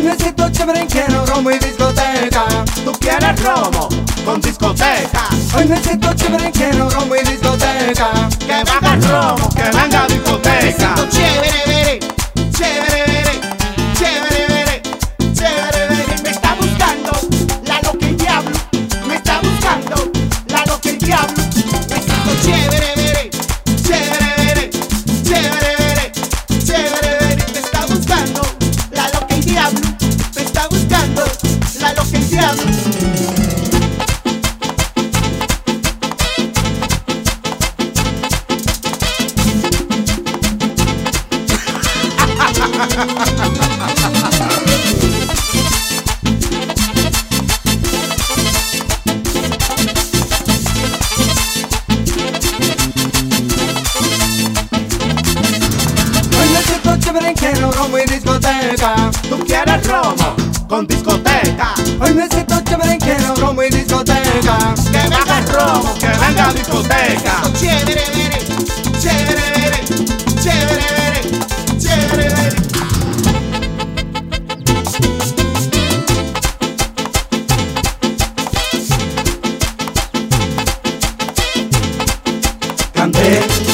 Hoy siento chévere, quiero romo y discoteca. Tú quieres romo con discoteca. Hoy siento chévere, quiero romo y discoteca. Que venga romo, que venga discoteca. siento chévere, vere, chévere, vere, chévere, vere, chévere, vere. Me está buscando la loca el diablo. Me está buscando la loca el diablo. Me siento chévere, Hoy me siento chévere en como en discoteca. Tú quieres romo con discoteca. Hoy me siento chévere en como en discoteca. Que me haga romo, que venga discoteca. Campé.